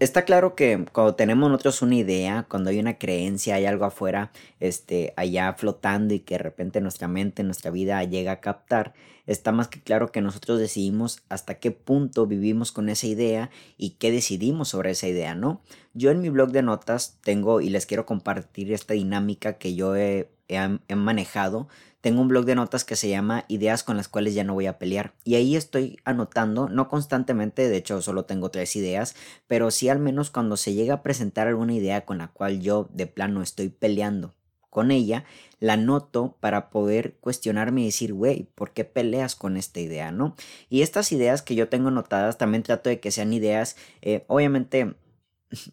Está claro que cuando tenemos nosotros una idea, cuando hay una creencia, hay algo afuera, este, allá flotando y que de repente nuestra mente, nuestra vida llega a captar, está más que claro que nosotros decidimos hasta qué punto vivimos con esa idea y qué decidimos sobre esa idea, ¿no? Yo en mi blog de notas tengo y les quiero compartir esta dinámica que yo he, he manejado tengo un blog de notas que se llama Ideas con las cuales ya no voy a pelear. Y ahí estoy anotando, no constantemente, de hecho solo tengo tres ideas, pero sí al menos cuando se llega a presentar alguna idea con la cual yo de plano estoy peleando con ella, la noto para poder cuestionarme y decir, güey, ¿por qué peleas con esta idea, no? Y estas ideas que yo tengo anotadas, también trato de que sean ideas, eh, obviamente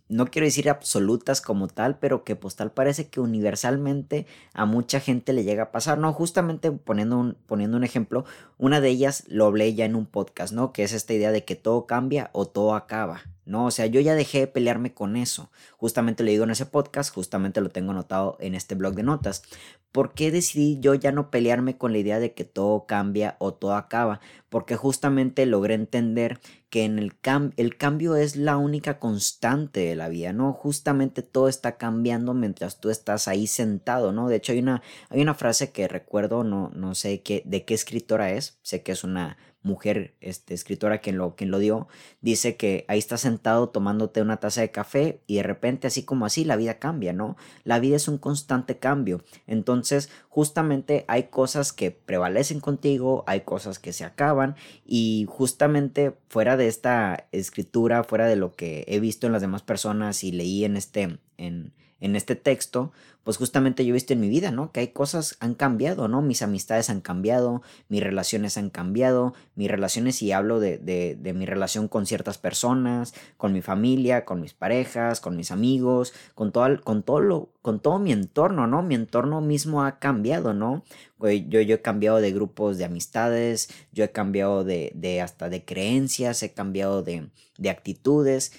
no quiero decir absolutas como tal, pero que pues tal parece que universalmente a mucha gente le llega a pasar, ¿no? Justamente poniendo un, poniendo un ejemplo, una de ellas lo hablé ya en un podcast, ¿no? Que es esta idea de que todo cambia o todo acaba, ¿no? O sea, yo ya dejé de pelearme con eso. Justamente lo digo en ese podcast, justamente lo tengo anotado en este blog de notas. ¿Por qué decidí yo ya no pelearme con la idea de que todo cambia o todo acaba? Porque justamente logré entender que en el, el cambio es la única constante de la vida, ¿no? Justamente todo está cambiando mientras tú estás ahí sentado, ¿no? De hecho hay una, hay una frase que recuerdo, no, no sé qué, de qué escritora es, sé que es una mujer este, escritora quien lo, quien lo dio, dice que ahí estás sentado tomándote una taza de café y de repente así como así la vida cambia, ¿no? La vida es un constante cambio. Entonces justamente hay cosas que prevalecen contigo, hay cosas que se acaban y justamente fuera de esta escritura, fuera de lo que he visto en las demás personas y leí en este, en, en este texto, pues justamente yo he visto en mi vida, ¿no? Que hay cosas han cambiado, ¿no? Mis amistades han cambiado, mis relaciones han cambiado, mis relaciones, y hablo de, de, mi relación con ciertas personas, con mi familia, con mis parejas, con mis amigos, con todo, con todo, lo, con todo mi entorno, ¿no? Mi entorno mismo ha cambiado, ¿no? Yo, yo he cambiado de grupos de amistades, yo he cambiado de, de hasta de creencias, he cambiado de, de actitudes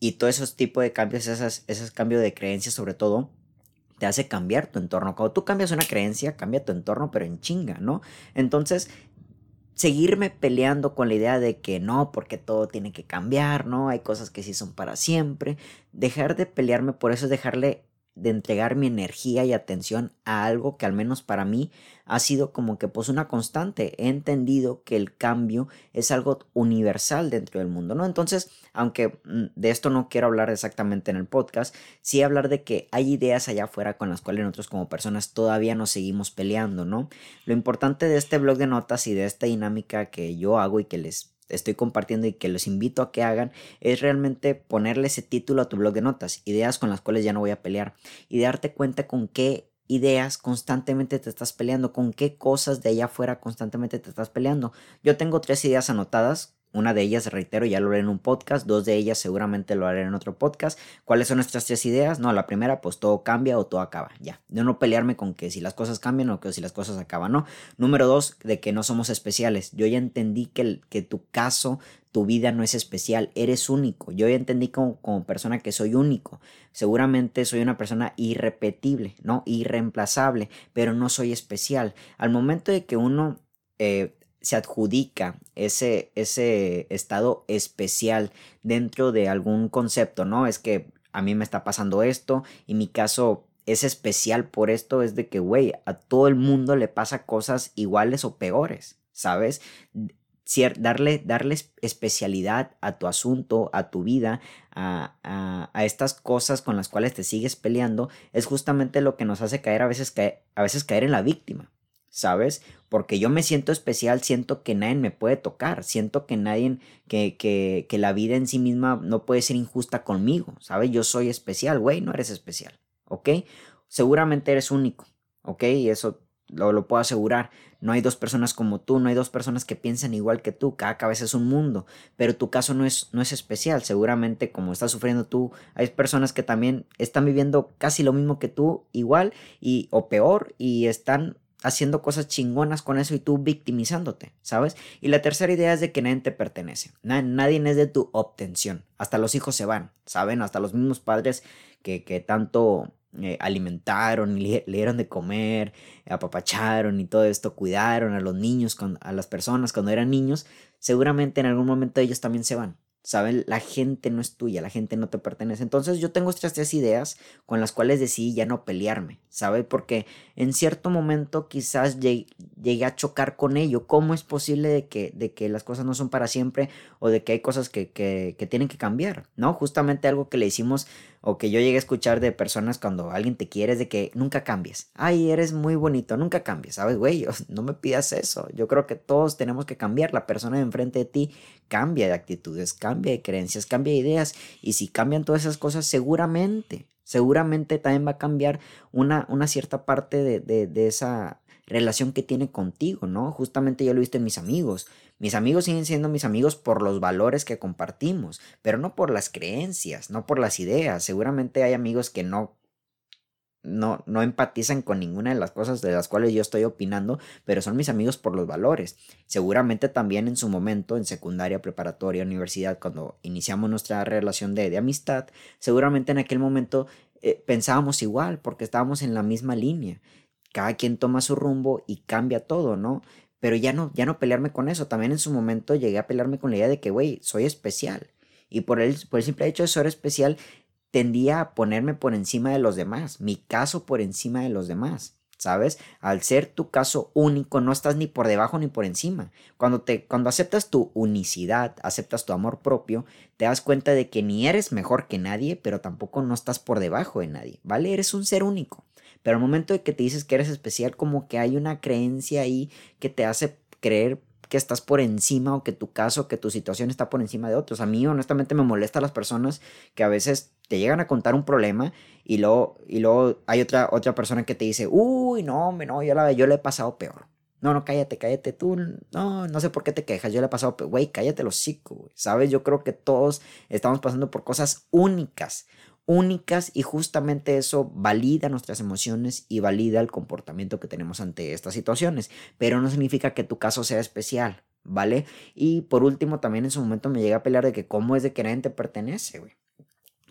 y todos esos tipos de cambios, esas, esos cambios de creencias sobre todo, te hace cambiar tu entorno. Cuando tú cambias una creencia, cambia tu entorno, pero en chinga, ¿no? Entonces, seguirme peleando con la idea de que no, porque todo tiene que cambiar, ¿no? Hay cosas que sí son para siempre. Dejar de pelearme por eso es dejarle de entregar mi energía y atención a algo que al menos para mí ha sido como que pues una constante. He entendido que el cambio es algo universal dentro del mundo, ¿no? Entonces, aunque mm, de esto no quiero hablar exactamente en el podcast, sí hablar de que hay ideas allá afuera con las cuales nosotros como personas todavía nos seguimos peleando, ¿no? Lo importante de este blog de notas y de esta dinámica que yo hago y que les estoy compartiendo y que los invito a que hagan es realmente ponerle ese título a tu blog de notas, ideas con las cuales ya no voy a pelear y darte cuenta con qué ideas constantemente te estás peleando, con qué cosas de allá afuera constantemente te estás peleando. Yo tengo tres ideas anotadas una de ellas, reitero, ya lo haré en un podcast, dos de ellas seguramente lo haré en otro podcast. ¿Cuáles son nuestras tres ideas? No, la primera, pues todo cambia o todo acaba, ya. De no pelearme con que si las cosas cambian o que si las cosas acaban, ¿no? Número dos, de que no somos especiales. Yo ya entendí que, que tu caso, tu vida no es especial, eres único. Yo ya entendí como, como persona que soy único. Seguramente soy una persona irrepetible, ¿no? Irreemplazable, pero no soy especial. Al momento de que uno... Eh, se adjudica ese, ese estado especial dentro de algún concepto, ¿no? Es que a mí me está pasando esto y mi caso es especial por esto, es de que, güey, a todo el mundo le pasa cosas iguales o peores, ¿sabes? darle, darle especialidad a tu asunto, a tu vida, a, a, a, estas cosas con las cuales te sigues peleando, es justamente lo que nos hace caer a veces, caer, a veces caer en la víctima. ¿sabes? Porque yo me siento especial, siento que nadie me puede tocar, siento que nadie, que, que, que la vida en sí misma no puede ser injusta conmigo, ¿sabes? Yo soy especial, güey, no eres especial, ¿ok? Seguramente eres único, ¿ok? Y eso lo, lo, puedo asegurar. No hay dos personas como tú, no hay dos personas que piensan igual que tú, cada cabeza es un mundo, pero tu caso no es, no es especial. Seguramente como estás sufriendo tú, hay personas que también están viviendo casi lo mismo que tú, igual y o peor, y están haciendo cosas chingonas con eso y tú victimizándote, ¿sabes? Y la tercera idea es de que nadie te pertenece, nadie es de tu obtención, hasta los hijos se van, ¿saben? Hasta los mismos padres que, que tanto eh, alimentaron y le, dieron de comer, apapacharon y todo esto, cuidaron a los niños, a las personas cuando eran niños, seguramente en algún momento ellos también se van, ¿saben? La gente no es tuya, la gente no te pertenece. Entonces yo tengo estas tres ideas con las cuales decidí ya no pelearme, ¿sabe? Porque en cierto momento quizás llegué a chocar con ello. ¿Cómo es posible de que, de que las cosas no son para siempre o de que hay cosas que, que, que tienen que cambiar, ¿no? Justamente algo que le hicimos o que yo llegué a escuchar de personas cuando alguien te quiere es de que nunca cambies. Ay, eres muy bonito, nunca cambies, ¿sabes, güey? No me pidas eso. Yo creo que todos tenemos que cambiar. La persona de enfrente de ti cambia de actitudes, cambia de creencias, cambia de ideas. Y si cambian todas esas cosas, seguramente, seguramente también va a cambiar una, una cierta parte de, de, de esa relación que tiene contigo, ¿no? Justamente yo lo he visto en mis amigos. Mis amigos siguen siendo mis amigos por los valores que compartimos, pero no por las creencias, no por las ideas. Seguramente hay amigos que no no, no empatizan con ninguna de las cosas de las cuales yo estoy opinando, pero son mis amigos por los valores. Seguramente también en su momento, en secundaria, preparatoria, universidad, cuando iniciamos nuestra relación de, de amistad, seguramente en aquel momento eh, pensábamos igual, porque estábamos en la misma línea. Cada quien toma su rumbo y cambia todo, ¿no? Pero ya no, ya no pelearme con eso. También en su momento llegué a pelearme con la idea de que, güey, soy especial. Y por el, por el simple hecho de ser especial, tendía a ponerme por encima de los demás, mi caso por encima de los demás. ¿Sabes? Al ser tu caso único, no estás ni por debajo ni por encima. Cuando, te, cuando aceptas tu unicidad, aceptas tu amor propio, te das cuenta de que ni eres mejor que nadie, pero tampoco no estás por debajo de nadie, ¿vale? Eres un ser único. Pero al momento de que te dices que eres especial, como que hay una creencia ahí que te hace creer que estás por encima o que tu caso, que tu situación está por encima de otros. A mí honestamente me molesta las personas que a veces te llegan a contar un problema y luego, y luego hay otra, otra persona que te dice, uy, no, no, yo, la, yo le he pasado peor. No, no, cállate, cállate tú. No, no sé por qué te quejas. Yo le he pasado, güey, cállate los hocico, ¿Sabes? Yo creo que todos estamos pasando por cosas únicas únicas y justamente eso valida nuestras emociones y valida el comportamiento que tenemos ante estas situaciones, pero no significa que tu caso sea especial, ¿vale? Y por último, también en su momento me llega a pelear de que cómo es de que nadie te pertenece, güey.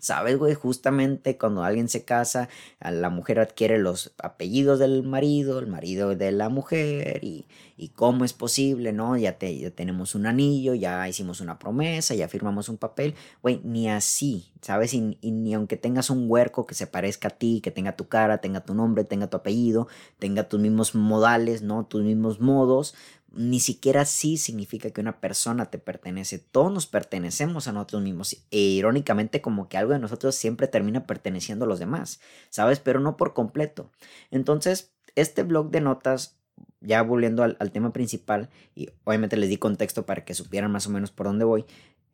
¿Sabes, güey? Justamente cuando alguien se casa, la mujer adquiere los apellidos del marido, el marido de la mujer, y, y cómo es posible, ¿no? Ya, te, ya tenemos un anillo, ya hicimos una promesa, ya firmamos un papel. Güey, ni así, ¿sabes? Y, ni aunque tengas un huerco que se parezca a ti, que tenga tu cara, tenga tu nombre, tenga tu apellido, tenga tus mismos modales, ¿no? Tus mismos modos, ni siquiera sí significa que una persona te pertenece. Todos nos pertenecemos a nosotros mismos. E irónicamente, como que algo de nosotros siempre termina perteneciendo a los demás, ¿sabes? Pero no por completo. Entonces, este blog de notas, ya volviendo al, al tema principal, y obviamente les di contexto para que supieran más o menos por dónde voy.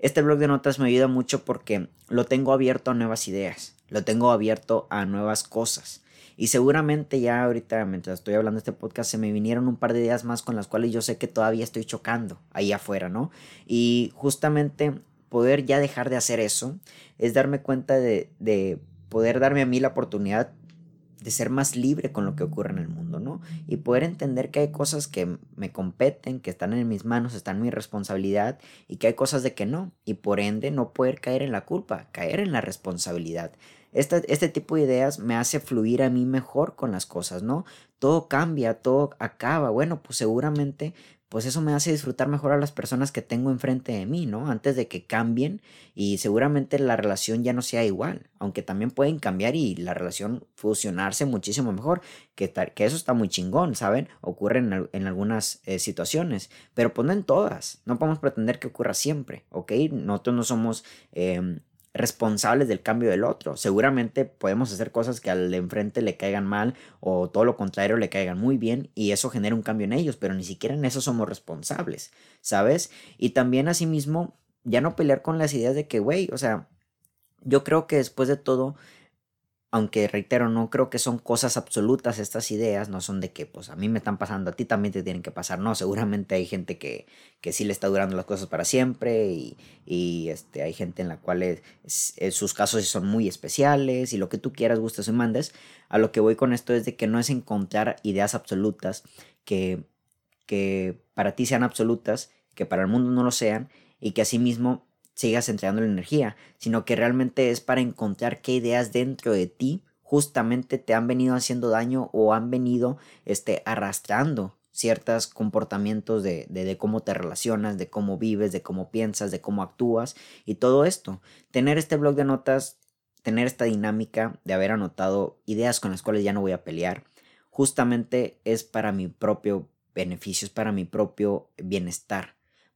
Este blog de notas me ayuda mucho porque lo tengo abierto a nuevas ideas, lo tengo abierto a nuevas cosas. Y seguramente ya ahorita, mientras estoy hablando de este podcast, se me vinieron un par de ideas más con las cuales yo sé que todavía estoy chocando ahí afuera, ¿no? Y justamente poder ya dejar de hacer eso es darme cuenta de, de poder darme a mí la oportunidad de ser más libre con lo que ocurre en el mundo, ¿no? Y poder entender que hay cosas que me competen, que están en mis manos, están en mi responsabilidad y que hay cosas de que no. Y por ende no poder caer en la culpa, caer en la responsabilidad. Este, este tipo de ideas me hace fluir a mí mejor con las cosas, ¿no? Todo cambia, todo acaba. Bueno, pues seguramente pues eso me hace disfrutar mejor a las personas que tengo enfrente de mí, ¿no? Antes de que cambien y seguramente la relación ya no sea igual, aunque también pueden cambiar y la relación fusionarse muchísimo mejor, que, que eso está muy chingón, ¿saben? Ocurre en, algunas eh, situaciones, pero pues no en todas, no podemos pretender que ocurra siempre, ¿ok? Nosotros no somos... Em, responsables del cambio del otro. Seguramente podemos hacer cosas que al enfrente le caigan mal o todo lo contrario le caigan muy bien y eso genera un cambio en ellos, pero ni siquiera en eso somos responsables, ¿sabes? Y también asimismo, ya no pelear con las ideas de que, güey, o sea, yo creo que después de todo aunque reitero, no creo que son cosas absolutas estas ideas, no son de que pues a mí me están pasando, a ti también te tienen que pasar, no, seguramente hay gente que, que sí le está durando las cosas para siempre y, y este, hay gente en la cual sus casos son muy especiales y lo que tú quieras, gustes y mandes, a lo que voy con esto es de que no es encontrar ideas absolutas que, que para ti sean absolutas, que para el mundo no lo sean y que asimismo sigas entregando la energía, sino que realmente es para encontrar qué ideas dentro de ti justamente te han venido haciendo daño o han venido este, arrastrando, ciertos comportamientos de, de, de, cómo te relacionas, de cómo vives, de cómo piensas, de cómo actúas y todo esto. Tener este blog de notas, tener esta dinámica de haber anotado ideas con las cuales ya no voy a pelear, justamente es para mi propio beneficio, es para mi propio bienestar.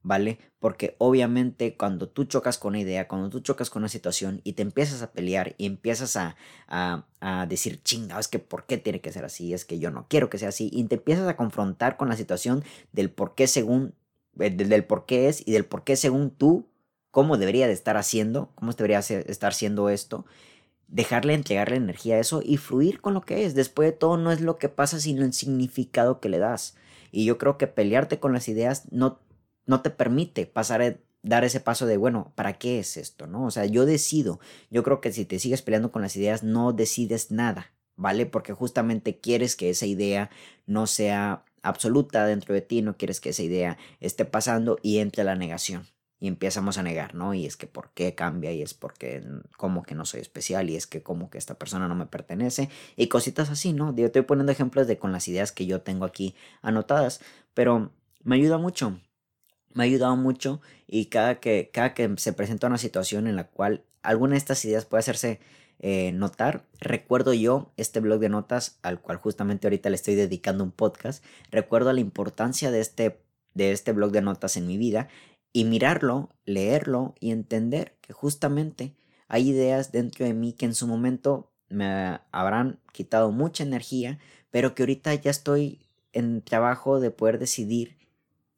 ¿Vale? Porque obviamente cuando tú chocas con una idea, cuando tú chocas con una situación y te empiezas a pelear y empiezas a, a, decir, chinga, es que ¿por qué tiene que ser así? Es que yo no quiero que sea así. Y te empiezas a confrontar con la situación del por qué según, eh, del, por qué es y del por qué según tú, cómo debería de estar haciendo, cómo debería estar haciendo esto. Dejarle entregarle energía a eso y fluir con lo que es. Después de todo no es lo que pasa, sino el significado que le das. Y yo creo que pelearte con las ideas no no te permite pasar a dar ese paso de, bueno, ¿para qué es esto? ¿No? O sea, yo decido. Yo creo que si te sigues peleando con las ideas, no decides nada, ¿vale? Porque justamente quieres que esa idea no sea absoluta dentro de ti, no quieres que esa idea esté pasando y entre la negación. Y empezamos a negar, ¿no? Y es que por qué cambia, y es porque como que no soy especial, y es que como que esta persona no me pertenece, y cositas así, ¿no? Yo estoy poniendo ejemplos de con las ideas que yo tengo aquí anotadas, pero me ayuda mucho me ha ayudado mucho y cada que, cada que se presenta una situación en la cual alguna de estas ideas puede hacerse eh, notar, recuerdo yo este blog de notas al cual justamente ahorita le estoy dedicando un podcast, recuerdo la importancia de este, de este blog de notas en mi vida y mirarlo, leerlo y entender que justamente hay ideas dentro de mí que en su momento me habrán quitado mucha energía, pero que ahorita ya estoy en trabajo de poder decidir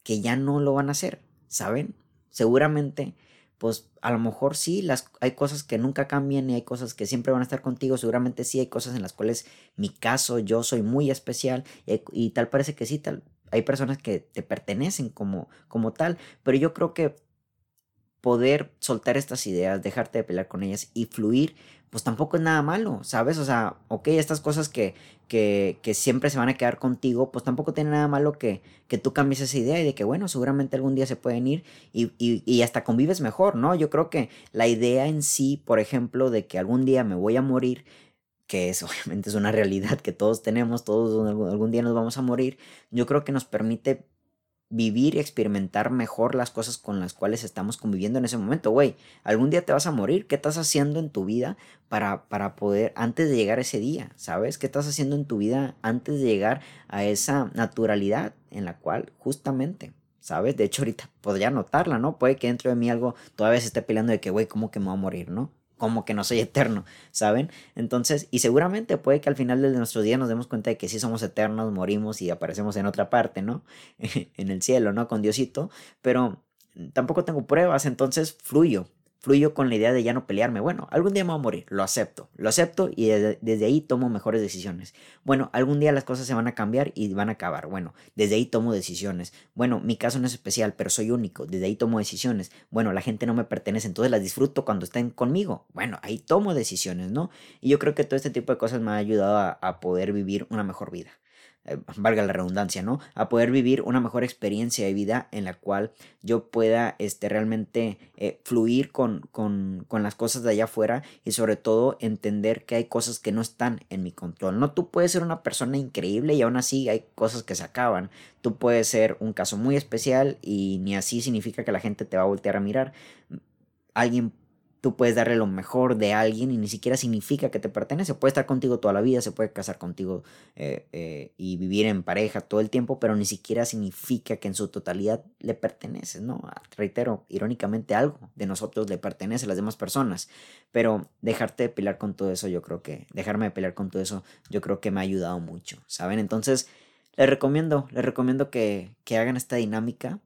que ya no lo van a hacer, ¿saben? Seguramente, pues a lo mejor sí, las, hay cosas que nunca cambian y hay cosas que siempre van a estar contigo, seguramente sí hay cosas en las cuales mi caso, yo soy muy especial y, tal parece que sí, tal, hay personas que te pertenecen como, como tal, pero yo creo que poder soltar estas ideas, dejarte de pelear con ellas y fluir, pues tampoco es nada malo, ¿sabes? O sea, ok, estas cosas que, que, que siempre se van a quedar contigo, pues tampoco tiene nada malo que, que tú cambies esa idea y de que, bueno, seguramente algún día se pueden ir y, y, y hasta convives mejor, ¿no? Yo creo que la idea en sí, por ejemplo, de que algún día me voy a morir, que es obviamente es una realidad que todos tenemos, todos algún día nos vamos a morir, yo creo que nos permite vivir y experimentar mejor las cosas con las cuales estamos conviviendo en ese momento. Güey, algún día te vas a morir. ¿Qué estás haciendo en tu vida para, para poder, antes de llegar a ese día? ¿Sabes? ¿Qué estás haciendo en tu vida antes de llegar a esa naturalidad en la cual justamente ¿sabes? De hecho, ahorita podría notarla, ¿no? Puede que dentro de mí algo todavía se esté peleando de que, güey, ¿cómo que me voy a morir, no? Como que no soy eterno, ¿saben? Entonces, y seguramente puede que al final de nuestro día nos demos cuenta de que sí somos eternos, morimos y aparecemos en otra parte, ¿no? en el cielo, ¿no? Con Diosito, pero tampoco tengo pruebas, entonces fluyo, fluyo con la idea de ya no pelearme. Bueno, algún día me voy a morir, lo acepto, lo acepto y desde, ahí tomo mejores decisiones. Bueno, algún día las cosas se van a cambiar y van a acabar. Bueno, desde ahí tomo decisiones. Bueno, mi caso no es especial, pero soy único, desde ahí tomo decisiones. Bueno, la gente no me pertenece, entonces las disfruto cuando estén conmigo. Bueno, ahí tomo decisiones, ¿no? Y yo creo que todo este tipo de cosas me ha ayudado a poder vivir una mejor vida. Eh, valga la redundancia, ¿no? A poder vivir una mejor experiencia de vida en la cual yo pueda este, realmente eh, fluir con, con, con, las cosas de allá afuera y sobre todo entender que hay cosas que no están en mi control. No, tú puedes ser una persona increíble y aún así hay cosas que se acaban. Tú puedes ser un caso muy especial y ni así significa que la gente te va a voltear a mirar. Alguien tú puedes darle lo mejor de alguien y ni siquiera significa que te pertenece. Puede estar contigo toda la vida, se puede casar contigo eh, eh, y vivir en pareja todo el tiempo, pero ni siquiera significa que en su totalidad le pertenece, ¿no? Reitero, irónicamente algo de nosotros le pertenece a las demás personas, pero dejarte de pelear con todo eso, yo creo que, dejarme de pelear con todo eso, yo creo que me ha ayudado mucho, ¿saben? Entonces, les recomiendo, les recomiendo que, que hagan esta dinámica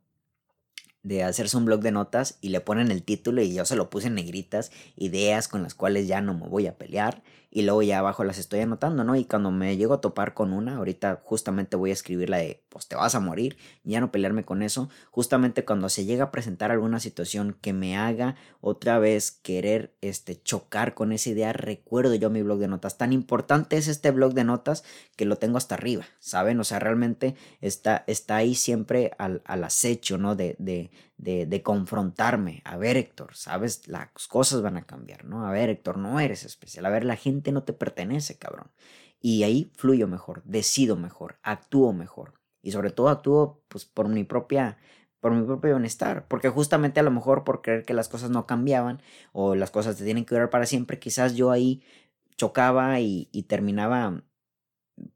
de hacerse un blog de notas y le ponen el título y yo se lo puse en negritas, ideas con las cuales ya no me voy a pelear y luego ya abajo las estoy anotando, ¿no? Y cuando me llego a topar con una, ahorita justamente voy a escribir la de, pues te vas a morir, ya no pelearme con eso, justamente cuando se llega a presentar alguna situación que me haga otra vez querer este, chocar con esa idea, recuerdo yo mi blog de notas. Tan importante es este blog de notas que lo tengo hasta arriba, ¿saben? O sea, realmente está, está ahí siempre al, al acecho, ¿no? De, de, de, confrontarme. A ver, Héctor, sabes, las cosas van a cambiar, ¿no? A ver, Héctor, no eres especial. A ver, la gente no te pertenece, cabrón. Y ahí fluyo mejor, decido mejor, actúo mejor. y sobre todo actúo pues por mi propia por mi propio bienestar, porque justamente a lo mejor por creer que las cosas no cambiaban o las cosas te tienen que durar para siempre, quizás yo ahí chocaba y terminaba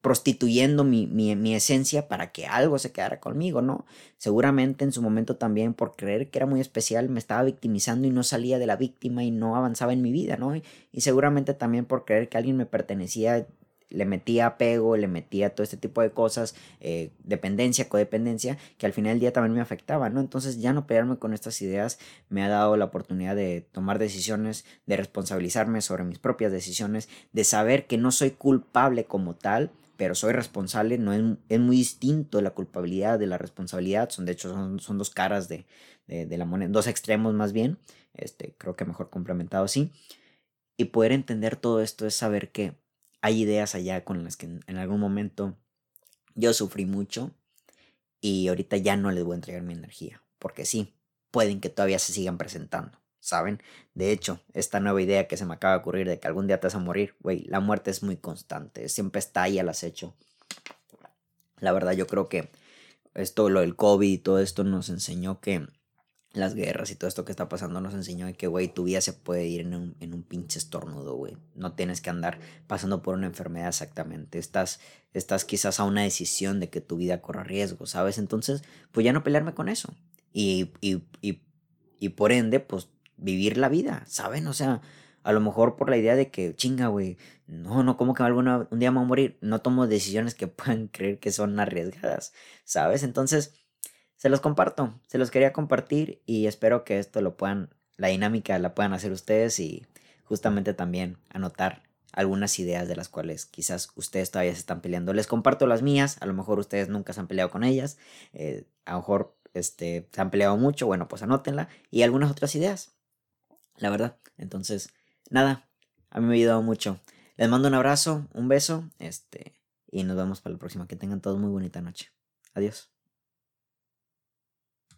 prostituyendo mi, mi, mi, esencia para que algo se quedara conmigo, ¿no? Seguramente en su momento también por creer que era muy especial me estaba victimizando y no salía de la víctima y no avanzaba en mi vida, ¿no? Y, y seguramente también por creer que alguien me pertenecía le metía apego, le metía todo este tipo de cosas, eh, dependencia, codependencia, que al final del día también me afectaba, ¿no? Entonces ya no pelearme con estas ideas me ha dado la oportunidad de tomar decisiones, de responsabilizarme sobre mis propias decisiones, de saber que no soy culpable como tal, pero soy responsable, no es, es muy distinto la culpabilidad de la responsabilidad, son de hecho son, son dos caras de, de, la moneda, dos extremos más bien, este, creo que mejor complementado así, y poder entender todo esto es saber que hay ideas allá con las que en, algún momento yo sufrí mucho y ahorita ya no les voy a entregar mi energía, porque sí, pueden que todavía se sigan presentando, ¿saben? De hecho, esta nueva idea que se me acaba de ocurrir de que algún día te vas a morir, güey, la muerte es muy constante, siempre está ahí al acecho. La verdad, yo creo que esto, lo del COVID y todo esto nos enseñó que las guerras y todo esto que está pasando nos enseñó que, güey, tu vida se puede ir en un, en un pinche estornudo, güey. No tienes que andar pasando por una enfermedad exactamente. Estás, estás quizás a una decisión de que tu vida corra riesgo, ¿sabes? Entonces, pues ya no pelearme con eso. Y, y, y, y por ende, pues vivir la vida, ¿saben? O sea, a lo mejor por la idea de que, chinga, güey, no, no, como que un día me voy a morir. No tomo decisiones que puedan creer que son arriesgadas, ¿sabes? Entonces se los comparto, se los quería compartir y espero que esto lo puedan, la dinámica la puedan hacer ustedes y justamente también anotar algunas ideas de las cuales quizás ustedes todavía se están peleando. Les comparto las mías, a lo mejor ustedes nunca se han peleado con ellas, eh, a lo mejor este, se han peleado mucho, bueno, pues anótenla y algunas otras ideas, la verdad. Entonces, nada, a mí me ha ayudado mucho. Les mando un abrazo, un beso, este, y nos vemos para la próxima. Que tengan todos muy bonita noche. Adiós.